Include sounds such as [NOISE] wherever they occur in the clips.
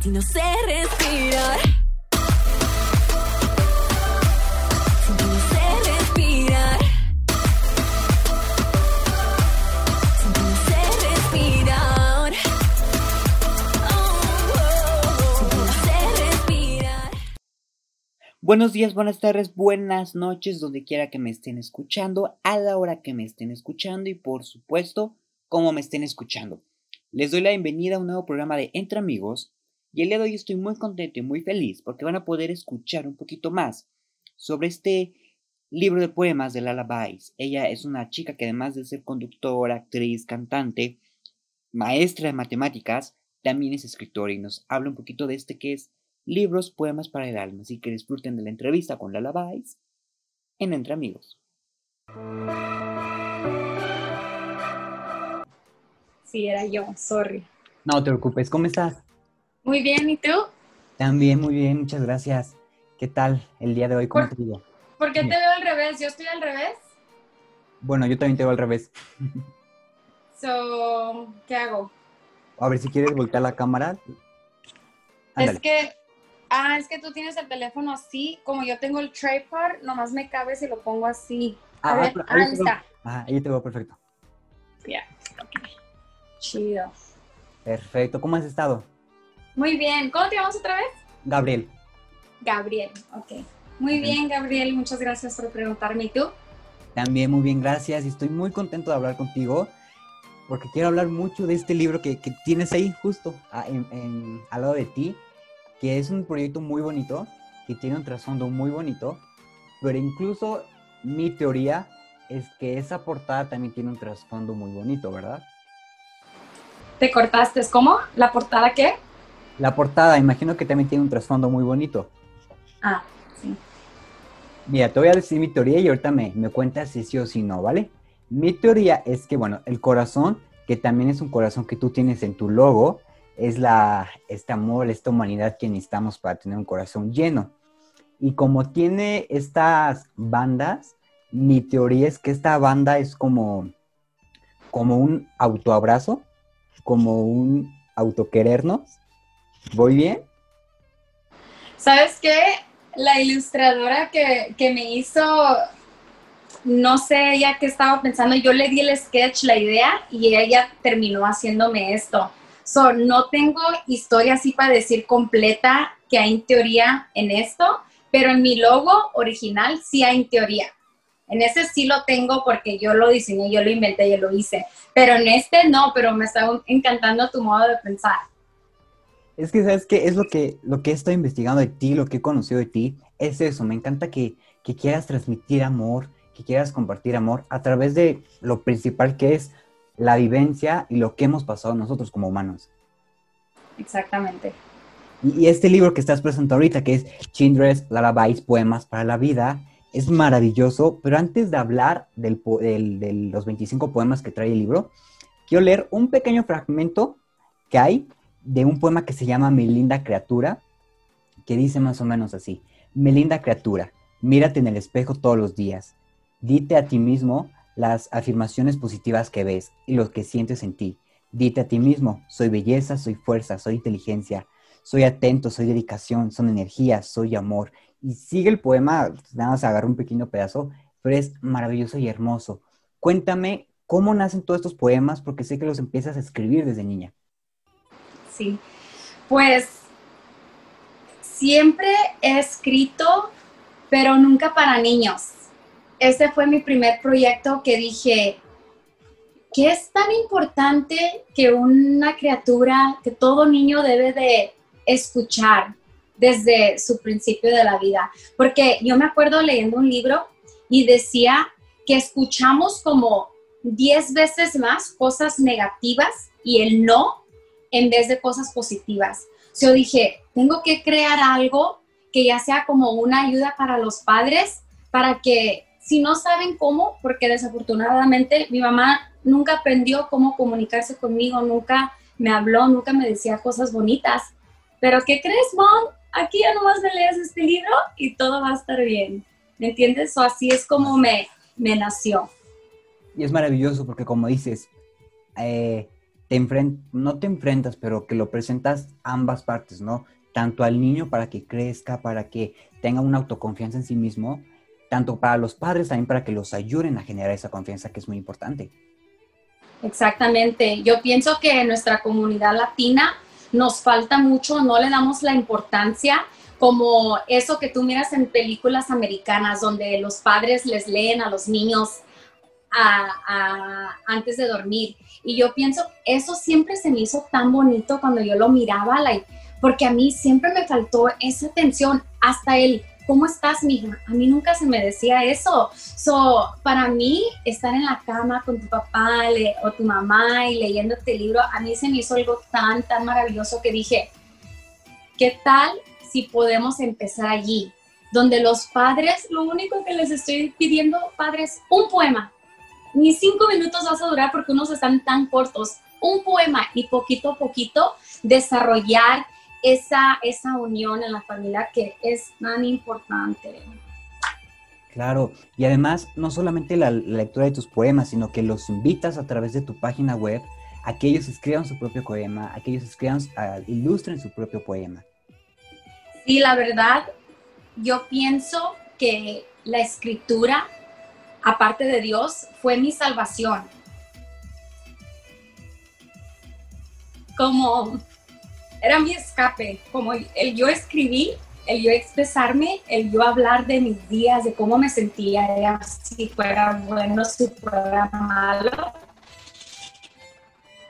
Sin respirar. Respirar. Respirar. Respirar. Buenos días, buenas tardes, buenas noches, donde quiera que me estén escuchando, a la hora que me estén escuchando y por supuesto, como me estén escuchando. Les doy la bienvenida a un nuevo programa de Entre Amigos y el día de hoy estoy muy contento y muy feliz porque van a poder escuchar un poquito más sobre este libro de poemas de Lala Bice. Ella es una chica que además de ser conductora, actriz, cantante, maestra de matemáticas, también es escritora y nos habla un poquito de este que es libros, poemas para el alma. Así que disfruten de la entrevista con Lala Bice en Entre Amigos. Sí, era yo, sorry. No te preocupes, ¿cómo estás? Muy bien, ¿y tú? También muy bien, muchas gracias. ¿Qué tal el día de hoy? ¿Cómo Por- digo? ¿Por qué te veo al revés? ¿Yo estoy al revés? Bueno, yo también te veo al revés. [LAUGHS] So, ¿qué hago? A ver si quieres voltear la cámara. Ándale. Es que, ah, es que tú tienes el teléfono así, como yo tengo el tripod, nomás me cabe si lo pongo así. A Ah, ver, pero ah, ahí ahí te veo. está. Ajá, ahí te veo perfecto. Ya, ok. Chido. Perfecto. ¿Cómo has estado? Muy bien. ¿Cómo te llamas otra vez? Gabriel. Gabriel, ok. Muy bien, Gabriel, muchas gracias por preguntarme. ¿Y tú? También muy bien, gracias. Y estoy muy contento de hablar contigo porque quiero hablar mucho de este libro que, que tienes ahí justo a- en- en- al lado de ti, que es un proyecto muy bonito, que tiene un trasfondo muy bonito, pero incluso mi teoría es que esa portada también tiene un trasfondo muy bonito, ¿verdad? ¿Te cortaste? ¿Cómo? ¿La portada qué? La portada, imagino que también tiene un trasfondo muy bonito. Ah, sí. Mira, te voy a decir mi teoría y ahorita me, me cuentas si sí o si no, ¿vale? Mi teoría es que, bueno, el corazón, que también es un corazón que tú tienes en tu logo, es la, este amor, esta humanidad que necesitamos para tener un corazón lleno. Y como tiene estas bandas, mi teoría es que esta banda es como, como un autoabrazo, como un autoquerernos. ¿Voy bien? ¿Sabes qué? La ilustradora que, que me hizo, no sé ella qué estaba pensando, yo le di el sketch, la idea, y ella terminó haciéndome esto. So, no tengo historia así para decir completa que hay en teoría en esto, pero en mi logo original sí hay en teoría. En ese sí lo tengo porque yo lo diseñé, yo lo inventé, yo lo hice. Pero en este no, pero me está encantando tu modo de pensar. Es que, ¿sabes qué? Es lo que, lo que he estado investigando de ti, lo que he conocido de ti, es eso. Me encanta que, que quieras transmitir amor, que quieras compartir amor a través de lo principal que es la vivencia y lo que hemos pasado nosotros como humanos. Exactamente. Y, y este libro que estás presentando ahorita, que es Chindress Lullabies, Poemas para la Vida, es maravilloso. Pero antes de hablar del po- del- de los 25 poemas que trae el libro, quiero leer un pequeño fragmento que hay de un poema que se llama Mi linda criatura, que dice más o menos así. Mi linda criatura, mírate en el espejo todos los días. Dite a ti mismo las afirmaciones positivas que ves y lo que sientes en ti. Dite a ti mismo, soy belleza, soy fuerza, soy inteligencia, soy atento, soy dedicación, son energía, soy amor. Y sigue el poema, nada más agarro un pequeño pedazo, pero es maravilloso y hermoso. Cuéntame cómo nacen todos estos poemas, porque sé que los empiezas a escribir desde niña. Sí, pues siempre he escrito, pero nunca para niños. Este fue mi primer proyecto que dije, ¿qué es tan importante que una criatura, que todo niño debe de escuchar desde su principio de la vida? Porque yo me acuerdo leyendo un libro y decía que escuchamos como 10 veces más cosas negativas y el no en vez de cosas positivas. Yo dije, tengo que crear algo que ya sea como una ayuda para los padres, para que si no saben cómo, porque desafortunadamente mi mamá nunca aprendió cómo comunicarse conmigo, nunca me habló, nunca me decía cosas bonitas. Pero ¿qué crees, mom? Aquí ya nomás me lees este libro y todo va a estar bien. ¿Me entiendes? O así es como me, me nació. Y es maravilloso porque como dices, eh, no te enfrentas, pero que lo presentas ambas partes, ¿no? Tanto al niño para que crezca, para que tenga una autoconfianza en sí mismo, tanto para los padres también para que los ayuden a generar esa confianza que es muy importante. Exactamente. Yo pienso que en nuestra comunidad latina nos falta mucho, no le damos la importancia como eso que tú miras en películas americanas donde los padres les leen a los niños a- a- antes de dormir. Y yo pienso, eso siempre se me hizo tan bonito cuando yo lo miraba, like, porque a mí siempre me faltó esa atención, hasta el, ¿cómo estás, mija? A mí nunca se me decía eso. So, para mí, estar en la cama con tu papá le- o tu mamá y leyendo este libro, a mí se me hizo algo tan, tan maravilloso que dije, ¿qué tal si podemos empezar allí? Donde los padres, lo único que les estoy pidiendo, padres, un poema. Ni cinco minutos vas a durar porque unos están tan cortos. Un poema y poquito a poquito desarrollar esa, esa unión en la familia que es tan importante. Claro, y además no solamente la, la lectura de tus poemas, sino que los invitas a través de tu página web a que ellos escriban su propio poema, a que ellos escriban, a- ilustren su propio poema. Sí, la verdad, yo pienso que la escritura, aparte de Dios, fue mi salvación. Como era mi escape, como el yo escribí, el yo expresarme, el yo hablar de mis días, de cómo me sentía, si fuera bueno, si fuera malo.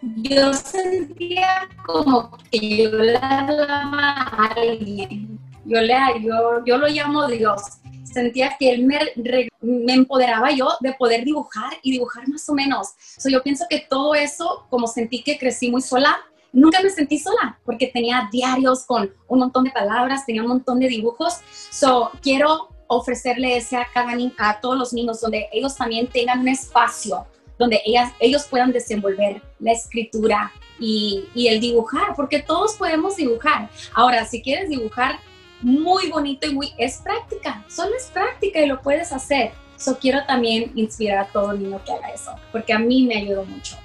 Yo sentía como que yo le hablaba a alguien. Yo, le, yo, yo lo llamo Dios. Sentía que Él me, re- me empoderaba yo de poder dibujar y dibujar más o menos. So, yo pienso que todo eso, como sentí que crecí muy sola, nunca me sentí sola porque tenía diarios con un montón de palabras, tenía un montón de dibujos. So, quiero ofrecerle ese a, cada a todos los niños donde ellos también tengan un espacio donde ellas, ellos puedan desenvolver la escritura y, y el dibujar, porque todos podemos dibujar. Ahora, si quieres dibujar muy bonito y muy, es práctica, solo es práctica y lo puedes hacer. So, quiero también inspirar a todo niño que haga eso, porque a mí me ayudó mucho.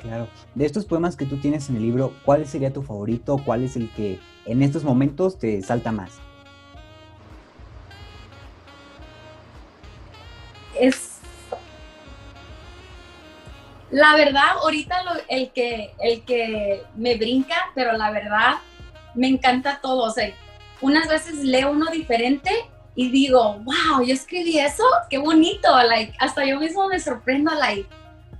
Claro. De estos poemas que tú tienes en el libro, ¿cuál sería tu favorito? ¿Cuál es el que en estos momentos te salta más? es la verdad ahorita lo- el que el que me brinca pero la verdad me encanta todo o sea unas veces leo uno diferente y digo wow yo escribí eso qué bonito like hasta yo mismo me sorprendo like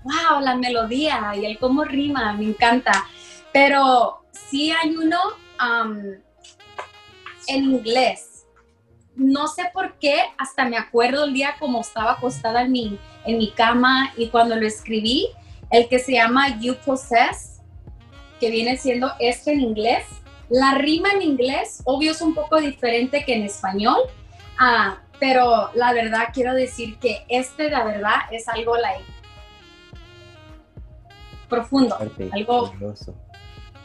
wow la melodía y el cómo rima me encanta pero sí hay uno um, en inglés no sé por qué, hasta me acuerdo el día como estaba acostada en mi, en mi cama y cuando lo escribí, el que se llama You Possess, que viene siendo este en inglés. La rima en inglés, obvio, es un poco diferente que en español, ah, pero la verdad quiero decir que este, la verdad, es algo like, profundo. Fuerte, Algo-.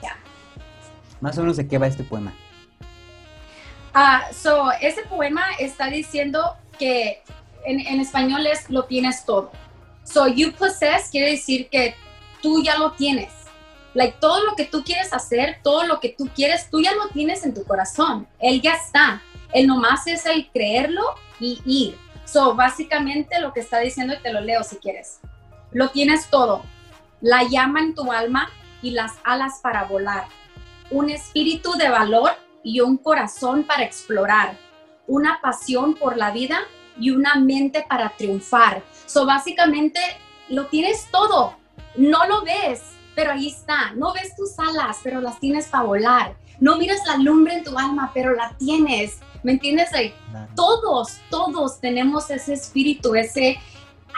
Ya. Más o menos de qué va este poema. Ah, so, ese poema está diciendo que en, en español es lo tienes todo. So, you possess quiere decir que tú ya lo tienes. Like, todo lo que tú quieres hacer, todo lo que tú quieres, tú ya lo tienes en tu corazón. Él ya está. Él nomás es el creerlo y ir. So, básicamente lo que está diciendo, y te lo leo si quieres. Lo tienes todo. La llama en tu alma y las alas para volar. Un espíritu de valor y un corazón para explorar, una pasión por la vida y una mente para triunfar. So básicamente lo tienes todo, no lo ves, pero ahí está. No ves tus alas, pero las tienes para volar. No miras la lumbre en tu alma, pero la tienes. ¿Me entiendes? Like, todos, todos tenemos ese espíritu, ese,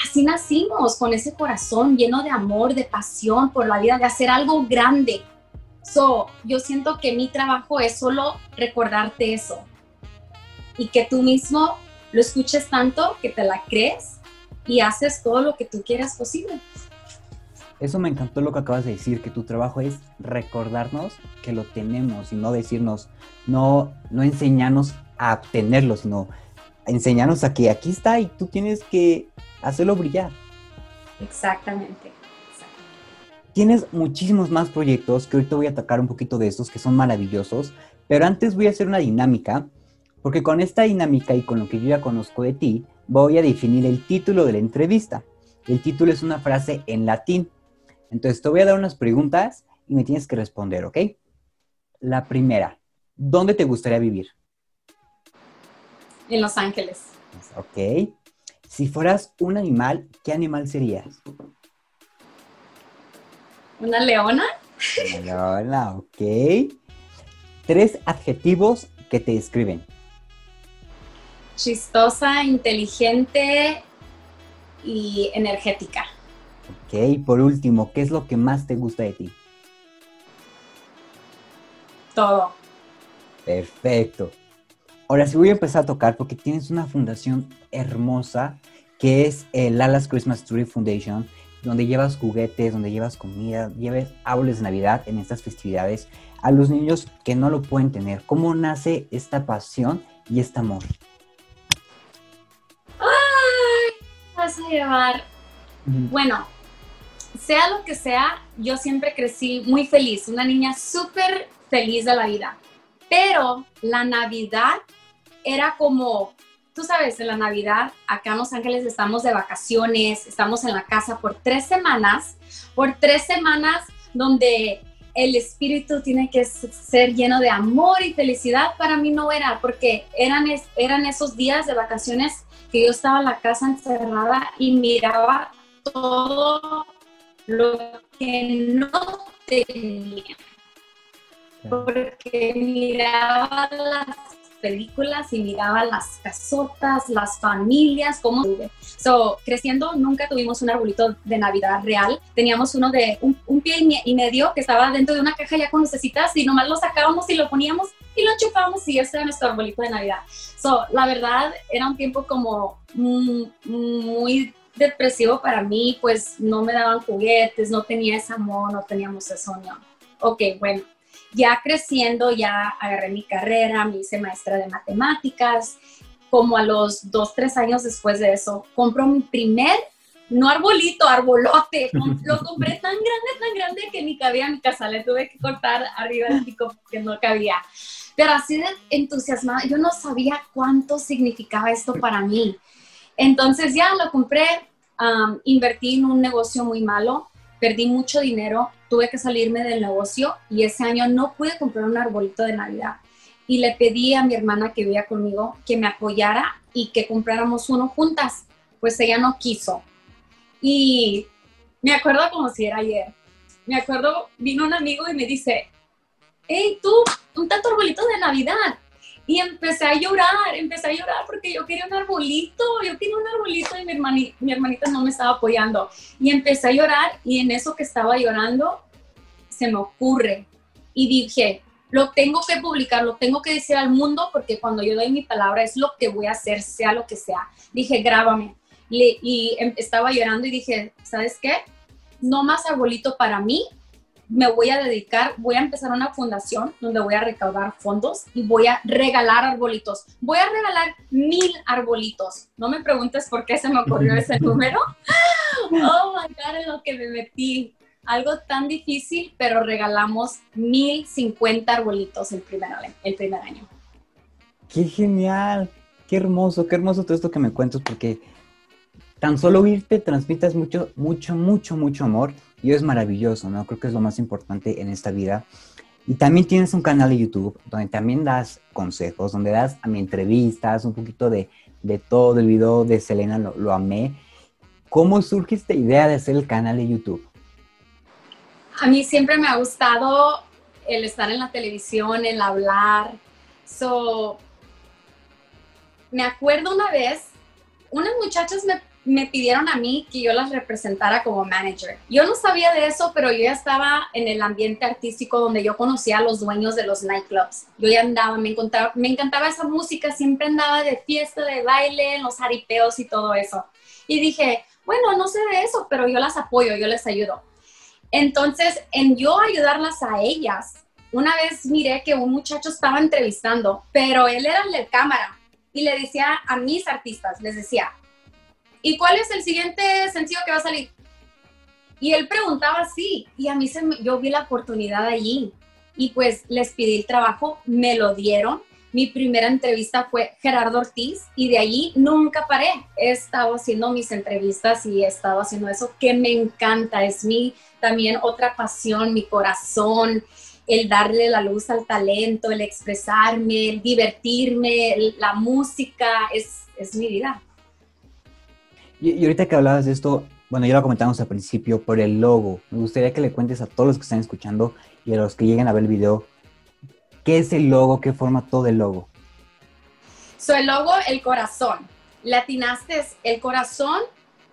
así nacimos con ese corazón lleno de amor, de pasión por la vida, de hacer algo grande. So, yo siento que mi trabajo es solo recordarte eso y que tú mismo lo escuches tanto que te la crees y haces todo lo que tú quieras posible. Eso me encantó lo que acabas de decir, que tu trabajo es recordarnos que lo tenemos y no decirnos, no, no enseñarnos a obtenerlo, sino enseñarnos a que aquí está y tú tienes que hacerlo brillar. Exactamente. exactamente. tienes muchísimos más proyectos que ahorita voy a tocar un poquito de estos que son maravillosos, pero antes voy a hacer una dinámica, porque con esta dinámica y con lo que yo ya conozco de ti, voy a definir el título de la entrevista. El título es una frase en latín. Entonces te voy a dar unas preguntas y me tienes que responder, ¿ok? La primera, ¿dónde te gustaría vivir? En Los Ángeles. Ok. Si fueras un animal, ¿qué animal serías? ¿Una leona? Hola, ok. Tres adjetivos que te describen. Chistosa, inteligente y energética. Ok, por último, ¿qué es lo que más te gusta de ti? Todo. Perfecto. Ahora sí voy a empezar a tocar porque tienes una fundación hermosa que es el Alas Christmas Tree Foundation, donde llevas juguetes, donde llevas comida, llevas árboles de Navidad en estas festividades a los niños que no lo pueden tener. ¿Cómo nace esta pasión y este amor? ¡Ay! Vas a llevar. Bueno, sea lo que sea, yo siempre crecí muy feliz, una niña súper feliz de la vida. Pero la Navidad era como, tú sabes, en la Navidad acá en Los Ángeles estamos de vacaciones, estamos en la casa por tres semanas, por tres semanas donde el espíritu tiene que ser lleno de amor y felicidad. Para mí no era, porque eran, eran esos días de vacaciones que yo estaba en la casa encerrada y miraba todo lo que no tenía porque miraba las películas y miraba las casotas, las familias, cómo So, creciendo nunca tuvimos un arbolito de Navidad real. Teníamos uno de un, un pie y me- y medio que estaba dentro de una caja ya con lucecitas y nomás lo sacábamos y lo poníamos y lo chupábamos y ese era nuestro arbolito de Navidad. So, la verdad era un tiempo como mm, muy depresivo para mí, pues no me daban juguetes, no tenía ese amor, no teníamos ese sueño. Ok, bueno, ya creciendo, ya agarré mi carrera, me hice maestra de matemáticas. Como a los dos, tres años después de eso, compro mi primer, no arbolito, arbolote. [LAUGHS] Lo compré tan grande, tan grande que ni cabía en mi casa. Le tuve que cortar arriba del pico porque no cabía. Pero así de entusiasmada, yo no sabía cuánto significaba esto para mí. Entonces ya lo compré, invertí en un negocio muy malo, perdí mucho dinero, tuve que salirme del negocio y ese año no pude comprar un arbolito de Navidad. Y le pedí a mi hermana que vivía conmigo que me apoyara y que compráramos uno juntas. Pues ella no quiso. Y me acuerdo como si era ayer. Me acuerdo, vino un amigo y me dice, hey, tú, un tanto arbolito de Navidad. Y empecé a llorar, empecé a llorar porque yo quería un arbolito, yo quería un arbolito y mi, hermani- mi hermanita no me estaba apoyando. Y empecé a llorar y en eso que estaba llorando se me ocurre y dije, lo tengo que publicar, lo tengo que decir al mundo porque cuando yo doy mi palabra es lo que voy a hacer, sea lo que sea. Dije, grábame. Y em- estaba llorando y dije, ¿sabes qué? No más arbolito para mí, me voy a dedicar, voy a empezar una fundación donde voy a recaudar fondos y voy a regalar arbolitos. Voy a regalar mil arbolitos. No me preguntes por qué se me ocurrió [LAUGHS] ese número. Oh my God, en lo que me metí. Algo tan difícil, pero regalamos mil cincuenta arbolitos el primer, el primer año. ¡Qué genial! ¡Qué hermoso! ¡Qué hermoso todo esto que me cuentas! Porque tan solo oírte transmitas mucho, mucho, mucho, mucho amor y es maravilloso, ¿no? Creo que es lo más importante en esta vida. Y también tienes un canal de YouTube donde también das consejos, donde das a mi entrevistas, un poquito de, de todo el video de Selena, lo, lo amé. ¿Cómo surge esta idea de hacer el canal de YouTube? A mí siempre me ha gustado el estar en la televisión, el hablar. So, me acuerdo una vez, unas muchachas me, me pidieron a mí que yo las representara como manager. Yo no sabía de eso, pero yo ya estaba en el ambiente artístico donde yo conocía a los dueños de los nightclubs. Yo ya andaba, me, encontraba, me encantaba esa música, siempre andaba de fiesta, de baile, en los jaripeos y todo eso. Y dije, bueno, no sé de eso, pero yo las apoyo, yo les ayudo. Entonces, en yo ayudarlas a ellas, una vez miré que un muchacho estaba entrevistando, pero él era el de cámara y le decía a mis artistas, les decía, ¿y cuál es el siguiente sencillo que va a salir? Y él preguntaba así, y a mí se me- yo vi la oportunidad allí. Y pues les pedí el trabajo, me lo dieron. Mi primera entrevista fue Gerardo Ortiz y de allí nunca paré. He estado haciendo mis entrevistas y he estado haciendo eso que me encanta. Es mi también otra pasión, mi corazón, el darle la luz al talento, el expresarme, el divertirme, la música, es, es mi vida. Y, y ahorita que hablabas de esto, bueno, ya lo comentamos al principio, por el logo. Me gustaría que le cuentes a todos los que están escuchando y a los que lleguen a ver el video, ¿qué es el logo? ¿Qué forma todo el logo? So, el logo, el corazón. Latinaste, el corazón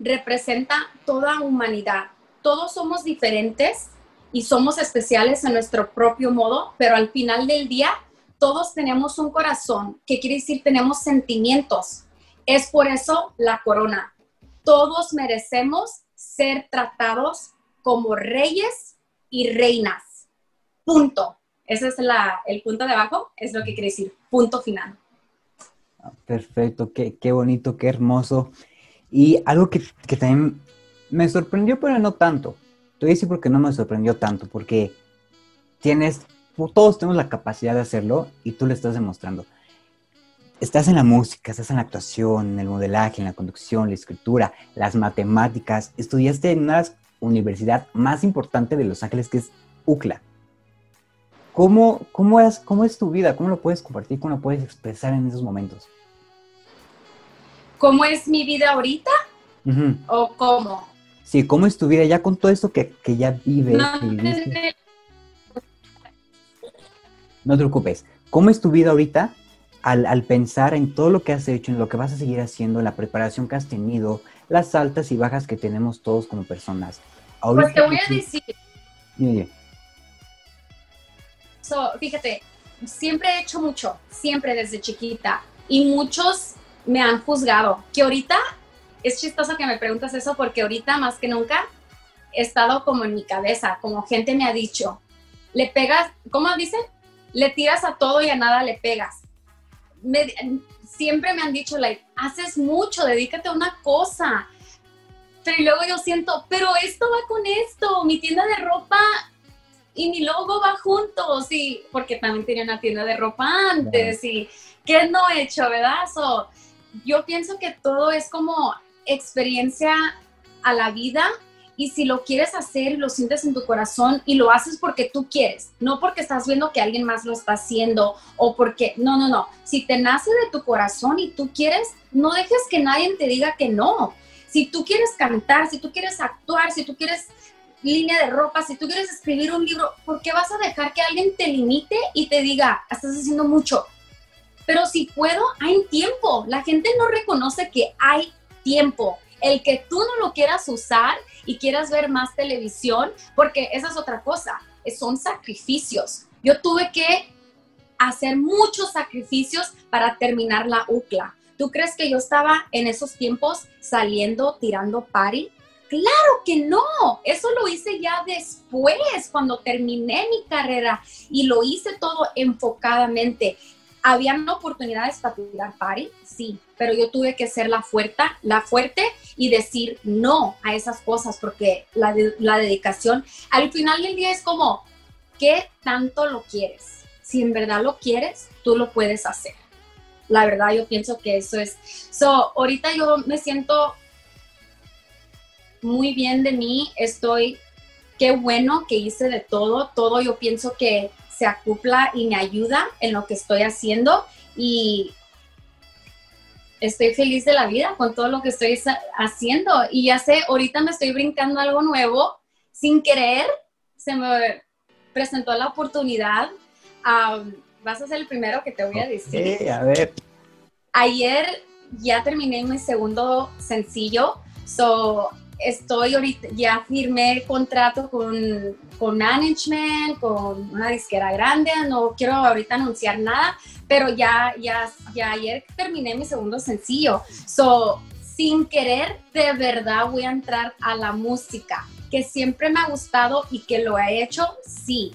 representa toda humanidad. Todos somos diferentes y somos especiales en nuestro propio modo, pero al final del día todos tenemos un corazón, que quiere decir tenemos sentimientos. Es por eso la corona. Todos merecemos ser tratados como reyes y reinas. Punto. Ese es la- el punto de abajo, es lo que quiere decir punto final. Ah, Perfecto, qué, qué bonito, qué hermoso. Y algo que, también me sorprendió, pero no tanto. Te voy a decir por qué no me sorprendió tanto, porque tienes, todos tenemos la capacidad de hacerlo y tú lo estás demostrando. Estás en la música, estás en la actuación, en el modelaje, en la conducción, la escritura, las matemáticas. Estudiaste en una universidad más importante de Los Ángeles, que es UCLA. ¿Cómo, cómo, es, ¿Cómo es tu vida? ¿Cómo lo puedes compartir? ¿Cómo lo puedes expresar en esos momentos? ¿Cómo es mi vida ahorita o cómo? Sí, ¿cómo es tu vida ya con todo esto que, que ya vives? No, que? No te preocupes. ¿Cómo es tu vida ahorita al, al pensar en todo lo que has hecho, en lo que vas a seguir haciendo, en la preparación que has tenido, las altas y bajas que tenemos todos como personas? Pues te voy a decir, dime. so, fíjate, siempre he hecho mucho, siempre desde chiquita, y muchos me han juzgado, que ahorita es chistoso que me preguntas eso porque ahorita más que nunca he estado como en mi cabeza, como gente me ha dicho, le pegas, ¿cómo dicen? Le tiras a todo y a nada le pegas. Me- siempre me han dicho, like, haces mucho, dedícate a una cosa. Pero y luego yo siento, pero esto va con esto, mi tienda de ropa y mi logo va juntos, y porque también tenía una tienda de ropa antes, y ¿qué no he hecho, verdad? So, yo pienso que todo es como experiencia a la vida, y si lo quieres hacer y lo sientes en tu corazón y lo haces porque tú quieres, no porque estás viendo que alguien más lo está haciendo o porque, no, no, no, si te nace de tu corazón y tú quieres, no dejes que nadie te diga que no. Si tú quieres cantar, si tú quieres actuar, si tú quieres línea de ropa, si tú quieres escribir un libro, ¿por qué vas a dejar que alguien te limite y te diga, estás haciendo mucho? Pero si puedo, hay tiempo. La gente no reconoce que hay tiempo. El que tú no lo quieras usar y quieras ver más televisión, porque esa es otra cosa, son sacrificios. Yo tuve que hacer muchos sacrificios para terminar la UCLA. ¿Tú crees que yo estaba en esos tiempos saliendo, tirando party? Claro que no, eso lo hice ya después, cuando terminé mi carrera y lo hice todo enfocadamente. ¿Habían oportunidades para tirar party? Sí, pero yo tuve que ser la fuerte, la fuerte y decir no a esas cosas porque la, de- la dedicación al final del día es como, ¿qué tanto lo quieres? Si en verdad lo quieres, tú lo puedes hacer. La verdad, yo pienso que eso es. So, ahorita yo me siento muy bien de mí, estoy, qué bueno que hice de todo, todo yo pienso que se acopla y me ayuda en lo que estoy haciendo y estoy feliz de la vida con todo lo que estoy haciendo. Y ya sé, ahorita me estoy brincando algo nuevo, sin querer, se me presentó la oportunidad, am, vas a ser el primero que te voy a decir. Ok, a ver. ayer ya terminé mi segundo sencillo, so estoy ahorita, ya firmé contrato con, con management, con una disquera grande, no quiero ahorita anunciar nada, pero ya, ya, ya ayer terminé mi segundo sencillo, so sin querer de verdad voy a entrar a la música, que siempre me ha gustado y que lo he hecho, sí,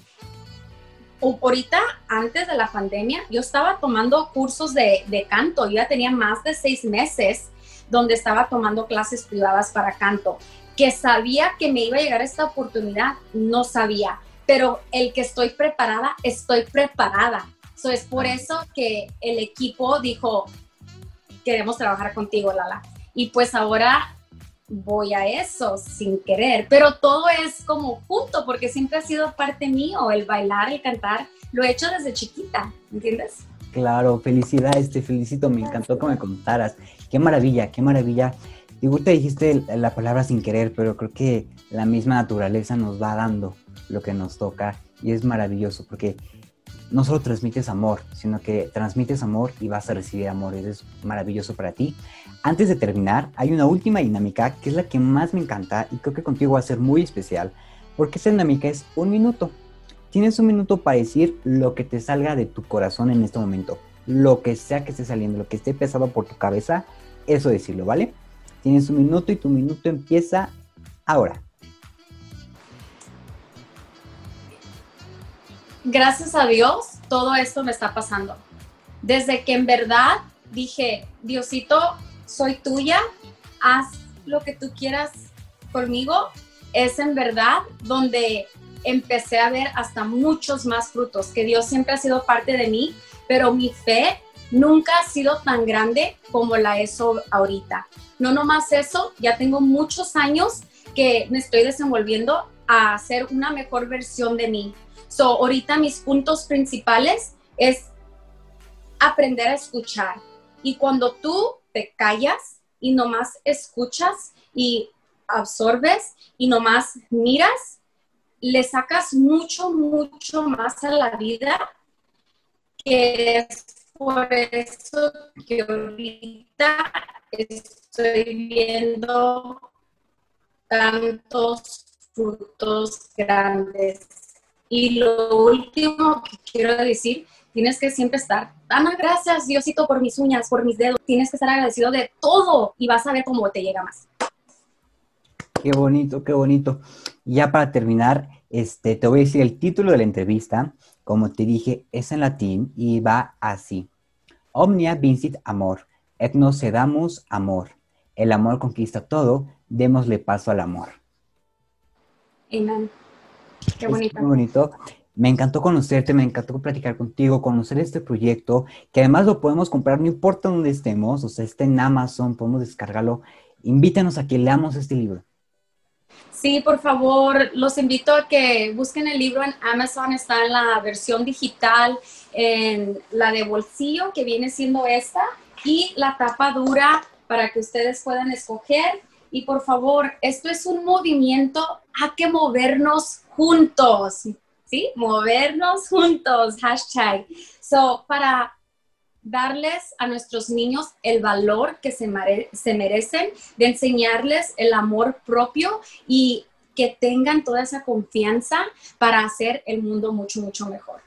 o- ahorita, antes de la pandemia, yo estaba tomando cursos de, de canto. Yo ya tenía más de seis meses donde estaba tomando clases privadas para canto. que sabía que me iba a llegar esta oportunidad, no sabía, pero el que estoy preparada, estoy preparada. So, es por eso que el equipo dijo, queremos trabajar contigo, Lala. Y pues ahora voy a eso sin querer, pero todo es como junto, porque siempre ha sido parte mío, el bailar, el cantar, lo he hecho desde chiquita, ¿entiendes? Claro, felicidades, te felicito, me encantó que me contaras. Qué maravilla, qué maravilla. Digo, te dijiste la palabra sin querer, pero creo que la misma naturaleza nos va dando lo que nos toca y es maravilloso porque no solo transmites amor, sino que transmites amor y vas a recibir amor. Eso es maravilloso para ti. Antes de terminar, hay una última dinámica que es la que más me encanta y creo que contigo va a ser muy especial porque esa dinámica es un minuto. Tienes un minuto para decir lo que te salga de tu corazón en este momento. Lo que sea que esté saliendo, lo que esté pesado por tu cabeza, eso decirlo, ¿vale? Tienes un minuto y tu minuto empieza ahora. Gracias a Dios, todo esto me está pasando. Desde que en verdad dije, Diosito, soy tuya, haz lo que tú quieras conmigo, es en verdad donde empecé a ver hasta muchos más frutos, que Dios siempre ha sido parte de mí, pero mi fe nunca ha sido tan grande como la es ahorita. No nomás eso, ya tengo muchos años que me estoy desenvolviendo a ser una mejor versión de mí. So, ahorita mis puntos principales es aprender a escuchar. Y cuando tú te callas y nomás escuchas y absorbes y nomás miras, le sacas mucho, mucho más a la vida, es por eso que ahorita estoy viendo tantos frutos grandes. Y lo último que quiero decir, tienes que siempre estar, Ana, gracias Diosito por mis uñas, por mis dedos. Tienes que estar agradecido de todo y vas a ver cómo te llega más. Qué bonito, qué bonito. Ya para terminar, este, te voy a decir el título de la entrevista. Como te dije, es en latín y va así. Omnia vincit amor, et nos sedamus amor. El amor conquista todo, démosle paso al amor. Amen. Qué bonito. muy bonito. Me encantó conocerte, me encantó platicar contigo, conocer este proyecto, que además lo podemos comprar no importa dónde estemos, o sea, está en Amazon, podemos descargarlo. Invítanos a que leamos este libro. Sí, por favor, los invito a que busquen el libro en Amazon, está en la versión digital, en la de bolsillo, que viene siendo esta, y la tapa dura para que ustedes puedan escoger. Y por favor, esto es un movimiento, hay que movernos juntos, ¿sí? Movernos juntos, hashtag. So, para darles a nuestros niños el valor que se, se merecen, de enseñarles el amor propio y que tengan toda esa confianza para hacer el mundo mucho, mucho mejor.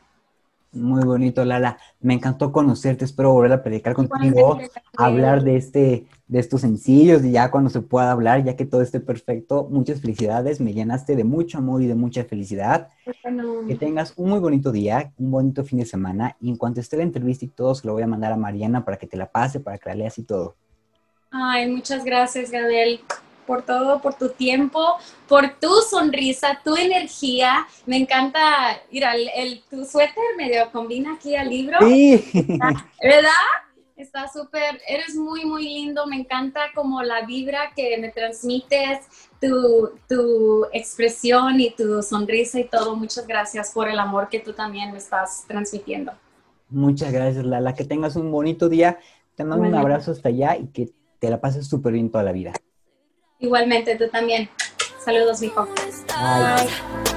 Muy bonito, Lala. Me encantó conocerte, espero volver a platicar contigo, hablar de este, de estos sencillos y ya cuando se pueda hablar, ya que todo esté perfecto. Muchas felicidades, me llenaste de mucho amor y de mucha felicidad. Bueno, Que tengas un muy bonito día, un bonito fin de semana. Y en cuanto esté la entrevista y todo, se lo voy a mandar a Mariana para que te la pase, para que la leas y todo. Ay, muchas gracias, Gabriel, por todo, por tu tiempo, por tu sonrisa, tu energía. Me encanta, mira, el, el- tu suéter medio combina aquí al libro. Sí. [LAUGHS] ¿Verdad? Está súper, eres muy, muy lindo, me encanta como la vibra que me transmites, tu, tu expresión y tu sonrisa y todo. Muchas gracias por el amor que tú también me estás transmitiendo. Muchas gracias, Lala. Que tengas un bonito día. Te mando un abrazo hasta allá y que te la pases súper bien toda la vida. Igualmente, tú también. Saludos, mijo. Ay. Cuando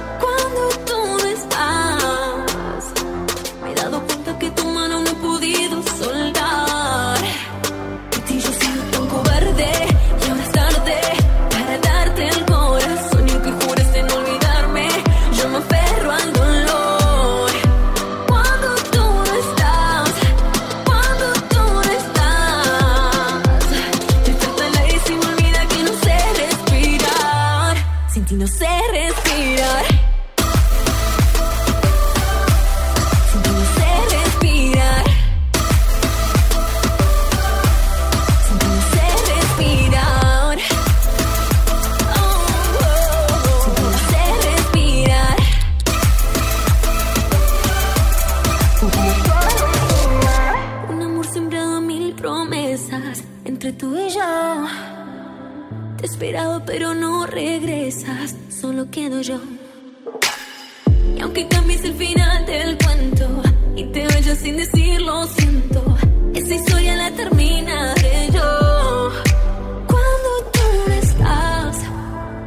pero no regresas, solo quedo yo. Y aunque cambies el final del cuento y te vayas sin decir lo siento, esa historia la terminaré yo. Cuando tú no estás,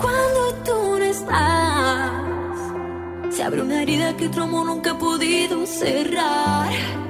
cuando tú no estás, se abre una herida que otro amor nunca ha podido cerrar.